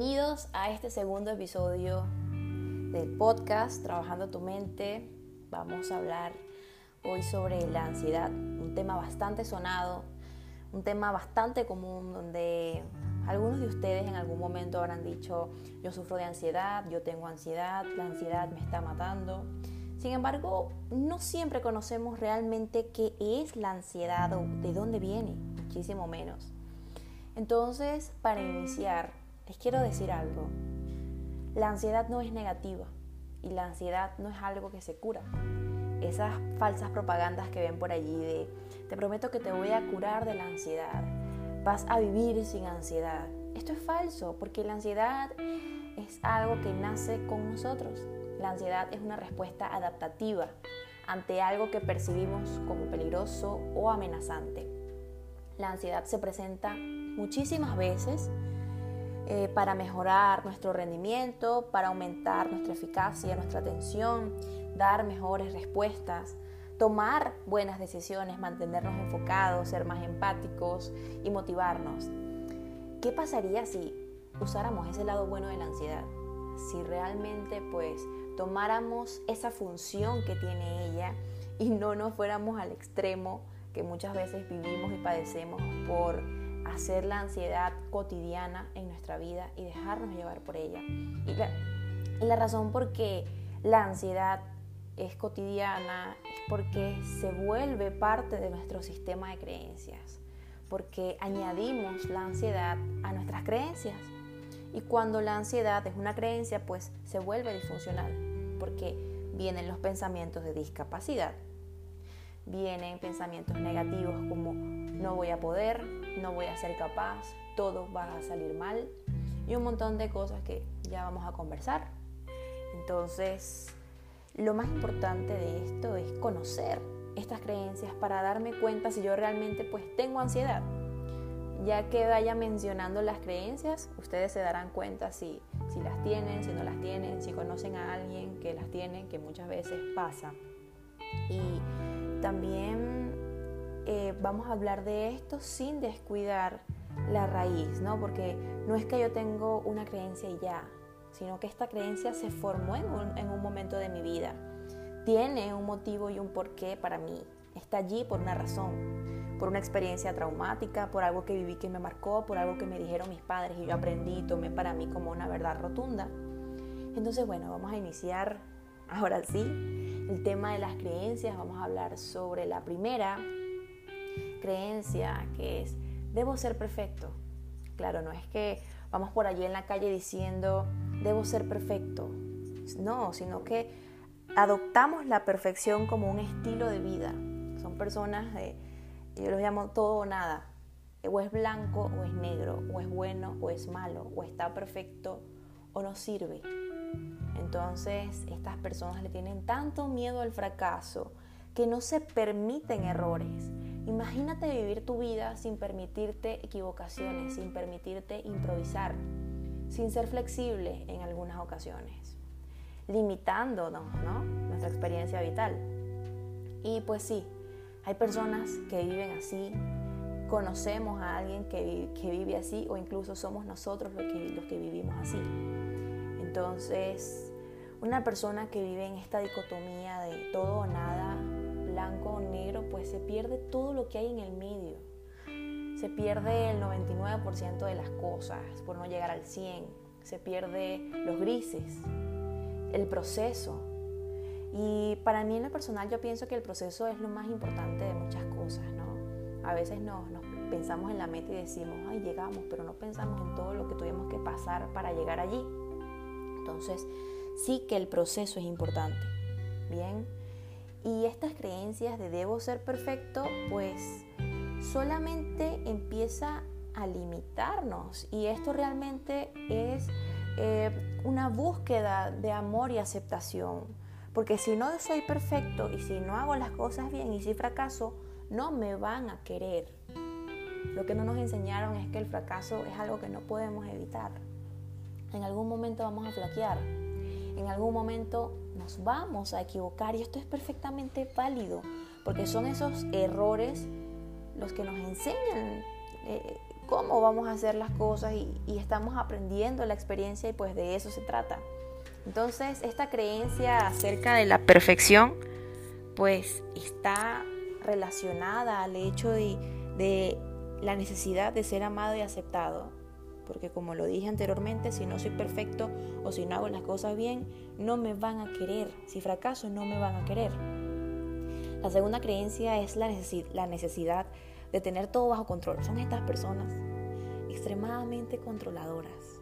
Bienvenidos a este segundo episodio del podcast Trabajando tu mente. Vamos a hablar hoy sobre la ansiedad, un tema bastante sonado, un tema bastante común donde algunos de ustedes en algún momento habrán dicho, yo sufro de ansiedad, yo tengo ansiedad, la ansiedad me está matando. Sin embargo, no siempre conocemos realmente qué es la ansiedad o de dónde viene, muchísimo menos. Entonces, para iniciar, les quiero decir algo. La ansiedad no es negativa y la ansiedad no es algo que se cura. Esas falsas propagandas que ven por allí de te prometo que te voy a curar de la ansiedad, vas a vivir sin ansiedad. Esto es falso porque la ansiedad es algo que nace con nosotros. La ansiedad es una respuesta adaptativa ante algo que percibimos como peligroso o amenazante. La ansiedad se presenta muchísimas veces eh, para mejorar nuestro rendimiento, para aumentar nuestra eficacia, nuestra atención, dar mejores respuestas, tomar buenas decisiones, mantenernos enfocados, ser más empáticos y motivarnos. ¿Qué pasaría si usáramos ese lado bueno de la ansiedad? Si realmente pues tomáramos esa función que tiene ella y no nos fuéramos al extremo que muchas veces vivimos y padecemos por hacer la ansiedad cotidiana en nuestra vida y dejarnos llevar por ella. Y la, razón por qué la ansiedad es cotidiana es porque se vuelve parte de nuestro sistema de creencias, porque añadimos la ansiedad a nuestras creencias. Y cuando la ansiedad es una creencia, pues se vuelve disfuncional, porque vienen los pensamientos de discapacidad, vienen pensamientos negativos como no voy a poder, no voy a ser capaz, todo va a salir mal y un montón de cosas que ya vamos a conversar. Entonces, lo más importante de esto es conocer estas creencias para darme cuenta si yo realmente pues tengo ansiedad. Ya que vaya mencionando las creencias, ustedes se darán cuenta si, si las tienen, si no las tienen, si conocen a alguien que las tiene, que muchas veces pasa. Y también eh, vamos a hablar de esto sin descuidar la raíz, ¿no? Porque no es que yo tengo una creencia y ya, sino que esta creencia se formó en un, en un momento de mi vida. Tiene un motivo y un porqué para mí. Está allí por una razón, por una experiencia traumática, por algo que viví que me marcó, por algo que me dijeron mis padres y yo aprendí y tomé para mí como una verdad rotunda. Entonces, bueno, vamos a iniciar ahora sí el tema de las creencias. Vamos a hablar sobre la primera, creencia que es, debo ser perfecto. Claro, no es que vamos por allí en la calle diciendo, debo ser perfecto. No, sino que adoptamos la perfección como un estilo de vida. Son personas de, yo los llamo todo o nada. O es blanco o es negro, o es bueno o es malo, o está perfecto o no sirve. Entonces, estas personas le tienen tanto miedo al fracaso que no se permiten errores Imagínate vivir tu vida sin permitirte equivocaciones, sin permitirte improvisar, sin ser flexible en algunas ocasiones, limitándonos ¿no? nuestra experiencia vital. Y pues sí, hay personas que viven así, conocemos a alguien que, vive así o incluso somos nosotros los que vivimos así. Entonces, una persona que vive en esta dicotomía de todo o nada, blanco o negro, pues se pierde todo lo que hay en el medio. Se pierde el 99% de las cosas por no llegar al 100. Se pierde los grises, el proceso. Y para mí en lo personal yo pienso que el proceso es lo más importante de muchas cosas, ¿no? A veces nos, pensamos en la meta y decimos, ay, llegamos, pero no pensamos en todo lo que tuvimos que pasar para llegar allí. Entonces, sí que el proceso es importante. Bien, y estas creencias de debo ser perfecto, pues solamente empieza a limitarnos. Y esto realmente es eh, una búsqueda de amor y aceptación. Porque si no soy perfecto y si no hago las cosas bien y si fracaso, no me van a querer. Lo que no nos enseñaron es que el fracaso es algo que no podemos evitar. En algún momento vamos a flaquear. En algún momento nos vamos a equivocar y esto es perfectamente válido porque son esos errores los que nos enseñan eh, cómo vamos a hacer las cosas y, estamos aprendiendo la experiencia y pues de eso se trata. Entonces, esta creencia acerca de la perfección, pues está relacionada al hecho de, la necesidad de ser amado y aceptado. Porque como lo dije anteriormente, si no soy perfecto o si no hago las cosas bien, no me van a querer. Si fracaso, no me van a querer. La segunda creencia es la, necesidad de tener todo bajo control. Son estas personas extremadamente controladoras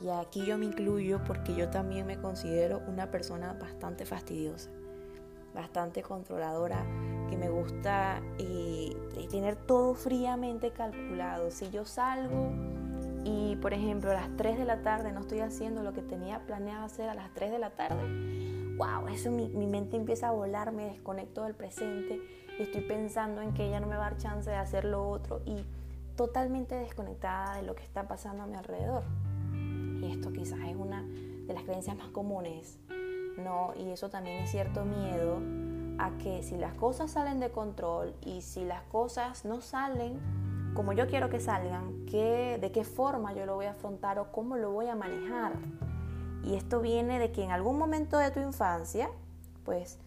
y aquí yo me incluyo porque yo también me considero una persona bastante fastidiosa, bastante controladora, que me gusta eh, tener todo fríamente calculado. Si yo salgo y, por ejemplo, a las 3 de la tarde no estoy haciendo lo que tenía planeado hacer a las 3 de la tarde, wow, eso mi, mi mente empieza a volar, me desconecto del presente y estoy pensando en que ella no me va a dar chance de hacer lo otro y totalmente desconectada de lo que está pasando a mi alrededor y esto quizás es una de las creencias más comunes, ¿no? Y eso también es cierto miedo a que si las cosas salen de control y si las cosas no salen como yo quiero que salgan, ¿qué, de qué forma yo lo voy a afrontar o cómo lo voy a manejar. Y esto viene de que en algún momento de tu infancia, pues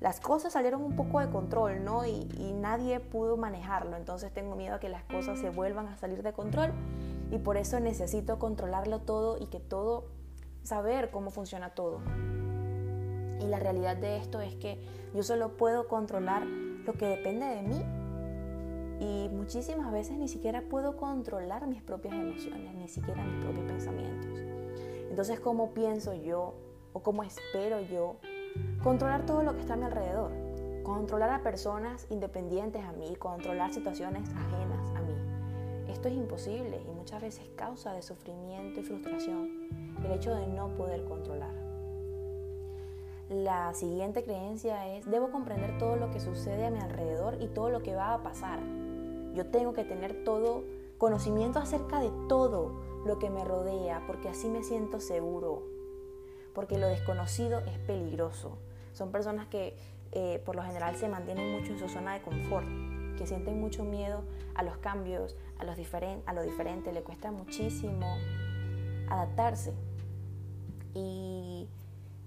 las cosas salieron un poco de control, ¿no? Y, y, nadie pudo manejarlo. Entonces tengo miedo a que las cosas se vuelvan a salir de control y por eso necesito controlarlo todo y que todo, saber cómo funciona todo. Y la realidad de esto es que yo solo puedo controlar lo que depende de mí. Y muchísimas veces ni siquiera puedo controlar mis propias emociones, ni siquiera mis propios pensamientos. Entonces, ¿cómo pienso yo o cómo espero yo controlar todo lo que está a mi alrededor? Controlar a personas independientes a mí, controlar situaciones ajenas a mí. Esto es imposible y muchas veces causa de sufrimiento y frustración el hecho de no poder controlar. La siguiente creencia es, debo comprender todo lo que sucede a mi alrededor y todo lo que va a pasar. Yo tengo que tener todo conocimiento acerca de todo lo que me rodea, porque así me siento seguro, porque lo desconocido es peligroso. Son personas que eh, por lo general se mantienen mucho en su zona de confort que sienten mucho miedo a los cambios, a, los a lo diferente, le cuesta muchísimo adaptarse. Y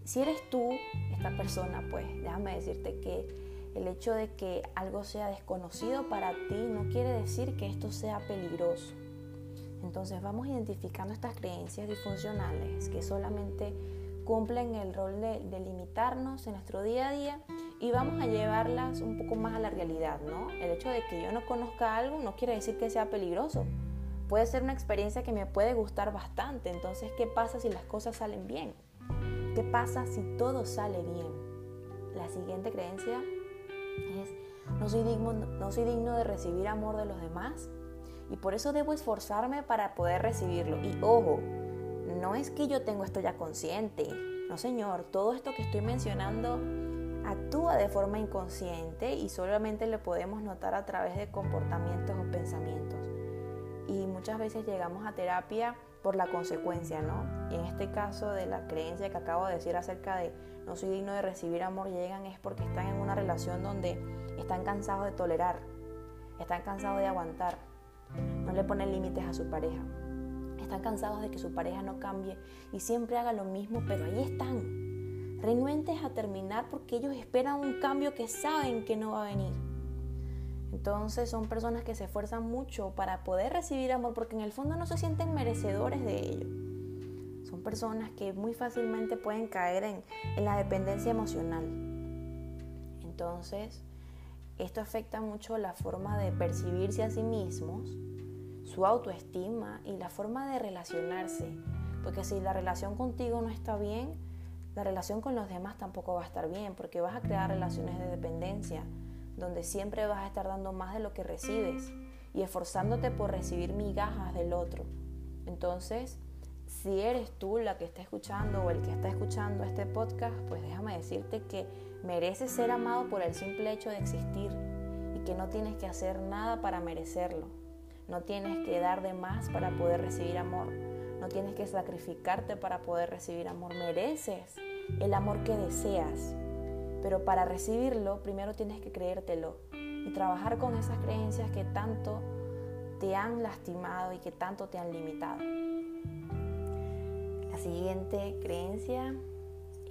si eres tú, esta persona, pues déjame decirte que el hecho de que algo sea desconocido para ti no quiere decir que esto sea peligroso. Entonces vamos identificando estas creencias disfuncionales que solamente cumplen el rol de, de limitarnos en nuestro día a día y vamos a llevarlas un poco más a la realidad, ¿no? El hecho de que yo no conozca algo no quiere decir que sea peligroso. Puede ser una experiencia que me puede gustar bastante. Entonces, ¿qué pasa si las cosas salen bien? ¿Qué pasa si todo sale bien? La siguiente creencia es, no soy digno, no soy digno de recibir amor de los demás y por eso debo esforzarme para poder recibirlo. Y ojo, no es que yo tengo esto ya consciente. No, señor, todo esto que estoy mencionando actúa de forma inconsciente y solamente lo podemos notar a través de comportamientos o pensamientos. Y muchas veces llegamos a terapia por la consecuencia, ¿no? Y en este caso de la creencia que acabo de decir acerca de no soy digno de recibir amor, llegan es porque están en una relación donde están cansados de tolerar, están cansados de aguantar, no le ponen límites a su pareja, están cansados de que su pareja no cambie y siempre haga lo mismo, pero ahí están, renuentes a terminar porque ellos esperan un cambio que saben que no va a venir. Entonces son personas que se esfuerzan mucho para poder recibir amor porque en el fondo no se sienten merecedores de ello. Son personas que muy fácilmente pueden caer en, la dependencia emocional. Entonces, esto afecta mucho la forma de percibirse a sí mismos, su autoestima y la forma de relacionarse. Porque si la relación contigo no está bien, la relación con los demás tampoco va a estar bien porque vas a crear relaciones de dependencia donde siempre vas a estar dando más de lo que recibes y esforzándote por recibir migajas del otro. Entonces, si eres tú la que está escuchando o el que está escuchando este podcast, pues déjame decirte que mereces ser amado por el simple hecho de existir y que no tienes que hacer nada para merecerlo. No tienes que dar de más para poder recibir amor. No tienes que sacrificarte para poder recibir amor. Mereces el amor que deseas. Pero para recibirlo, primero tienes que creértelo y trabajar con esas creencias que tanto te han lastimado y que tanto te han limitado. La siguiente creencia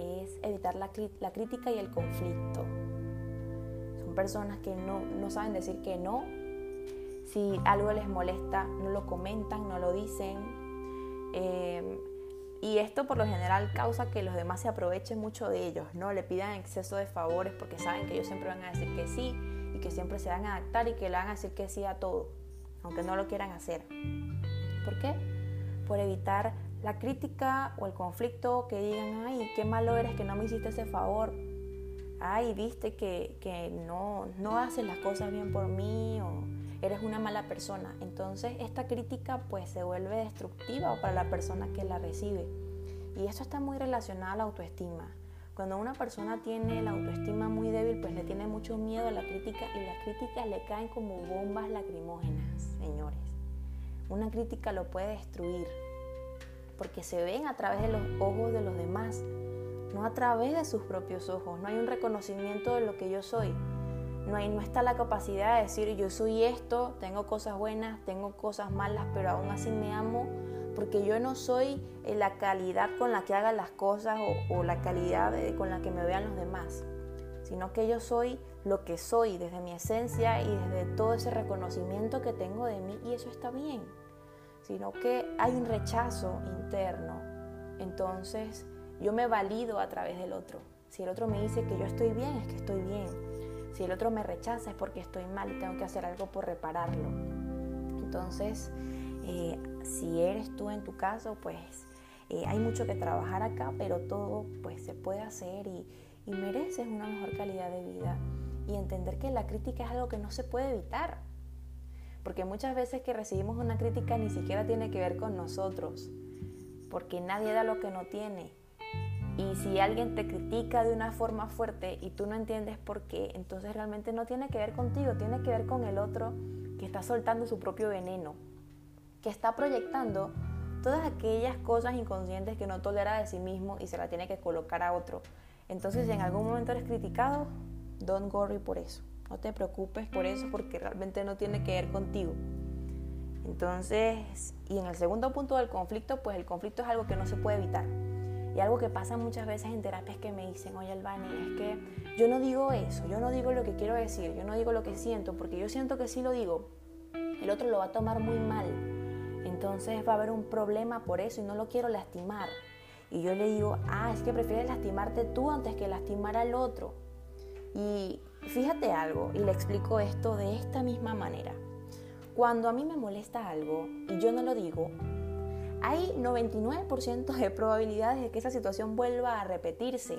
es evitar la, crítica y el conflicto. Son personas que no, saben decir que no. Si algo les molesta, no lo comentan, no lo dicen. Eh, y esto por lo general causa que los demás se aprovechen mucho de ellos, ¿no? Le pidan exceso de favores porque saben que ellos siempre van a decir que sí y que siempre se van a adaptar y que le van a decir que sí a todo, aunque no lo quieran hacer. ¿Por qué? Por evitar la crítica o el conflicto que digan, ay, qué malo eres que no me hiciste ese favor. Ay, viste que, que no, no haces las cosas bien por mí o eres una mala persona. Entonces esta crítica pues se vuelve destructiva para la persona que la recibe. Y esto está muy relacionado a la autoestima. Cuando una persona tiene la autoestima muy débil, pues le tiene mucho miedo a la crítica y las críticas le caen como bombas lacrimógenas, señores. Una crítica lo puede destruir porque se ven a través de los ojos de los demás, no a través de sus propios ojos. No hay un reconocimiento de lo que yo soy. No, hay, no está la capacidad de decir yo soy esto, tengo cosas buenas, tengo cosas malas, pero aún así me amo porque yo no soy eh, la calidad con la que haga las cosas o, la calidad con la que me vean los demás, sino que yo soy lo que soy desde mi esencia y desde todo ese reconocimiento que tengo de mí y eso está bien, sino que hay un rechazo interno. Entonces yo me valido a través del otro. Si el otro me dice que yo estoy bien, es que estoy bien. Si el otro me rechaza es porque estoy mal y tengo que hacer algo por repararlo. Entonces, eh, si eres tú en tu caso, pues eh, hay mucho que trabajar acá, pero todo pues se puede hacer y, y mereces una mejor calidad de vida y entender que la crítica es algo que no se puede evitar. Porque muchas veces que recibimos una crítica ni siquiera tiene que ver con nosotros, porque nadie da lo que no tiene. Y si alguien te critica de una forma fuerte y tú no entiendes por qué, entonces realmente no tiene que ver contigo, tiene que ver con el otro que está soltando su propio veneno que está proyectando todas aquellas cosas inconscientes que no tolera de sí mismo y se la tiene que colocar a otro. Entonces, si en algún momento eres criticado, don't worry por eso. No te preocupes por eso porque realmente no tiene que ver contigo. Entonces, y en el segundo punto del conflicto, pues el conflicto es algo que no se puede evitar. Y algo que pasa muchas veces en terapias que me dicen, oye Albani, es que yo no digo eso, yo no digo lo que quiero decir, yo no digo lo que siento, porque yo siento que si lo digo, el otro lo va a tomar muy mal entonces va a haber un problema por eso y no lo quiero lastimar. Y yo le digo, ah, es que prefieres lastimarte tú antes que lastimar al otro. Y fíjate algo, y le explico esto de esta misma manera. Cuando a mí me molesta algo y yo no lo digo, hay 99% de probabilidades de que esa situación vuelva a repetirse.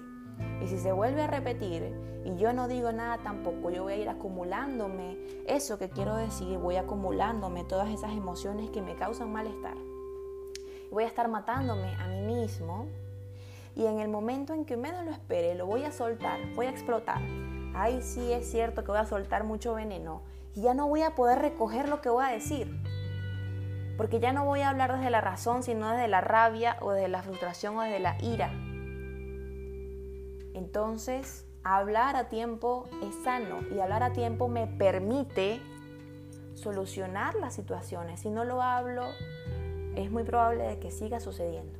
Y si se vuelve a repetir y yo no digo nada tampoco, yo voy a ir acumulándome eso que quiero decir, voy acumulándome todas esas emociones que me causan malestar. Voy a estar matándome a mí mismo y en el momento en que menos lo espere lo voy a soltar, voy a explotar. Ay, sí es cierto que voy a soltar mucho veneno y ya no voy a poder recoger lo que voy a decir. Porque ya no voy a hablar desde la razón, sino desde la rabia o desde la frustración o desde la ira. Entonces, hablar a tiempo es sano y hablar a tiempo me permite solucionar las situaciones. Si no lo hablo, es muy probable de que siga sucediendo.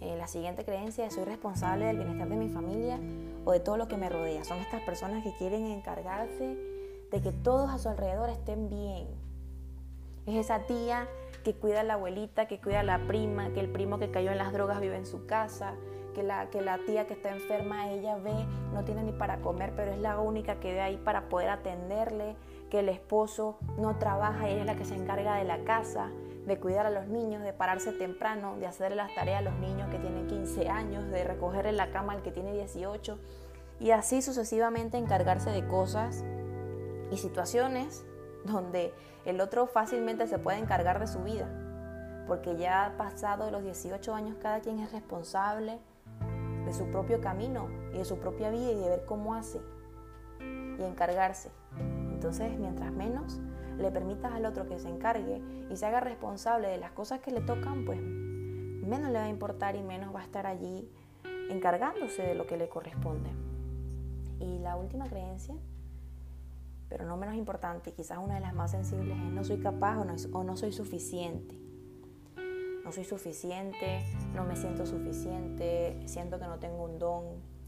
Eh, la siguiente creencia es soy responsable del bienestar de mi familia o de todo lo que me rodea. Son estas personas que quieren encargarse de que todos a su alrededor estén bien. Es esa tía que cuida a la abuelita, que cuida a la prima, que el primo que cayó en las drogas vive en su casa, que la, que la tía que está enferma, ella ve, no tiene ni para comer, pero es la única que ve ahí para poder atenderle, que el esposo no trabaja y ella es la que se encarga de la casa, de cuidar a los niños, de pararse temprano, de hacerle las tareas a los niños que tienen 15 años, de recogerle la cama al que tiene 18 y así sucesivamente encargarse de cosas y situaciones donde el otro fácilmente se puede encargar de su vida, porque ya pasado los 18 años cada quien es responsable de su propio camino y de su propia vida y de ver cómo hace y encargarse. Entonces, mientras menos le permitas al otro que se encargue y se haga responsable de las cosas que le tocan, pues menos le va a importar y menos va a estar allí encargándose de lo que le corresponde. Y la última creencia pero no menos importante, quizás una de las más sensibles es no soy capaz o no, o no soy suficiente. No soy suficiente, no me siento suficiente, siento que no tengo un don,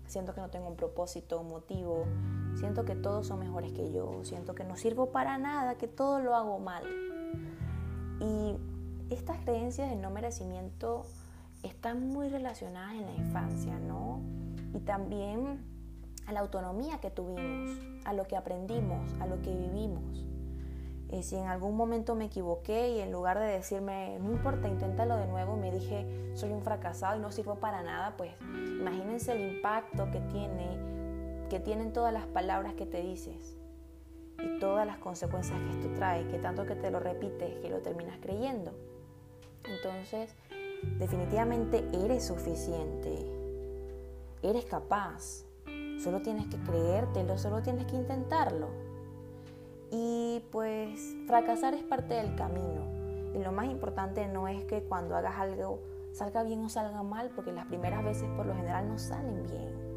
siento que no tengo un propósito, un motivo, siento que todos son mejores que yo, siento que no sirvo para nada, que todo lo hago mal. Y estas creencias de no merecimiento están muy relacionadas en la infancia, ¿no? Y también a la autonomía que tuvimos, a lo que aprendimos, a lo que vivimos. Y si en algún momento me equivoqué y en lugar de decirme, no importa, inténtalo de nuevo, me dije, soy un fracasado y no sirvo para nada, pues imagínense el impacto que, tiene, que tienen todas las palabras que te dices y todas las consecuencias que esto trae, que tanto que te lo repites, que lo terminas creyendo. Entonces, definitivamente eres suficiente, eres capaz, solo tienes que creértelo, solo tienes que intentarlo. Y pues fracasar es parte del camino. Y lo más importante no es que cuando hagas algo salga bien o salga mal, porque las primeras veces por lo general no salen bien.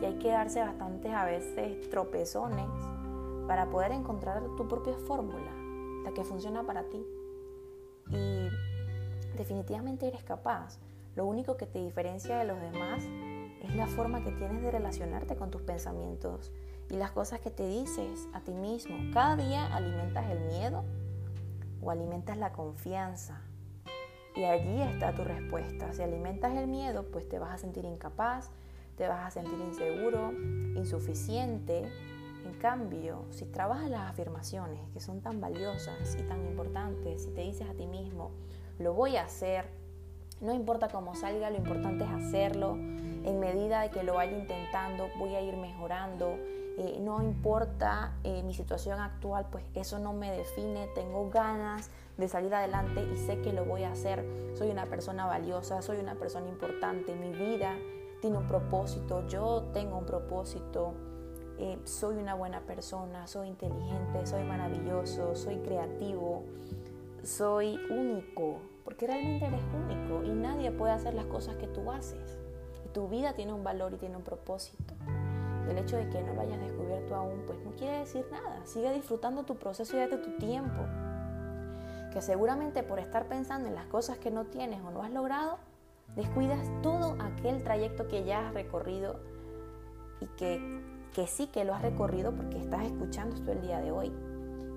Y hay que darse bastantes a veces tropezones para poder encontrar tu propia fórmula, la que funciona para ti. Y definitivamente eres capaz. Lo único que te diferencia de los demás es la forma que tienes de relacionarte con tus pensamientos y las cosas que te dices a ti mismo. Cada día alimentas el miedo o alimentas la confianza. Y allí está tu respuesta. Si alimentas el miedo, pues te vas a sentir incapaz, te vas a sentir inseguro, insuficiente. En cambio, si trabajas las afirmaciones que son tan valiosas y tan importantes, si te dices a ti mismo, lo voy a hacer, no importa cómo salga, lo importante es hacerlo. En medida de que lo vaya intentando, voy a ir mejorando. Eh, no importa eh, mi situación actual, pues eso no me define. Tengo ganas de salir adelante y sé que lo voy a hacer. Soy una persona valiosa, soy una persona importante. Mi vida tiene un propósito, yo tengo un propósito. Eh, soy una buena persona, soy inteligente, soy maravilloso, soy creativo, soy único porque realmente eres único y nadie puede hacer las cosas que tú haces. Tu vida tiene un valor y tiene un propósito. El hecho de que no lo hayas descubierto aún, pues no quiere decir nada. Sigue disfrutando tu proceso y date tu tiempo. Que seguramente por estar pensando en las cosas que no tienes o no has logrado, descuidas todo aquel trayecto que ya has recorrido y que, que sí que lo has recorrido porque estás escuchando esto el día de hoy.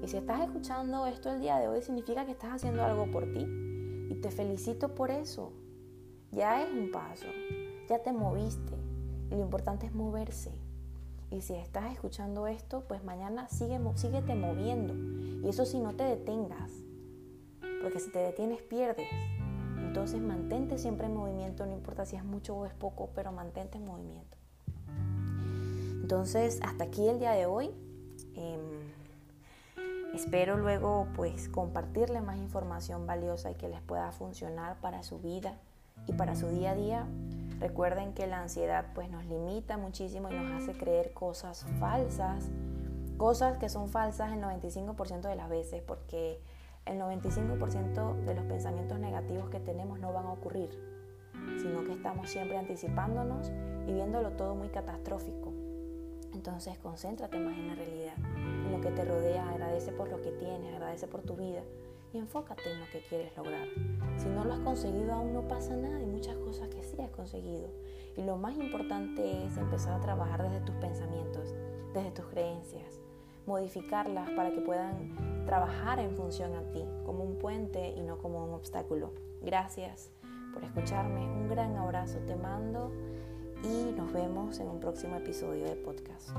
Y si estás escuchando esto el día de hoy, significa que estás haciendo algo por ti y te felicito por eso. Ya es un paso, ya te moviste. Y lo importante es moverse. Y si estás escuchando esto, pues mañana sigue, síguete moviendo. Y eso si no te detengas. Porque si te detienes pierdes. Entonces mantente siempre en movimiento, no importa si es mucho o es poco, pero mantente en movimiento. Entonces, hasta aquí el día de hoy. Em, Espero luego pues compartirle más información valiosa y que les pueda funcionar para su vida y para su día a día. Recuerden que la ansiedad pues nos limita muchísimo y nos hace creer cosas falsas, cosas que son falsas el 95% de las veces porque el 95% de los pensamientos negativos que tenemos no van a ocurrir, sino que estamos siempre anticipándonos y viéndolo todo muy catastrófico. Entonces concéntrate más en la realidad, en lo que te rodea, agradece por lo que tienes, agradece por tu vida y enfócate en lo que quieres lograr. Si no lo has conseguido aún no pasa nada, hay muchas cosas que sí has conseguido. Y lo más importante es empezar a trabajar desde tus pensamientos, desde tus creencias, modificarlas para que puedan trabajar en función a ti, como un puente y no como un obstáculo. Gracias por escucharme, un gran abrazo te mando y nos vemos en un próximo episodio de podcast.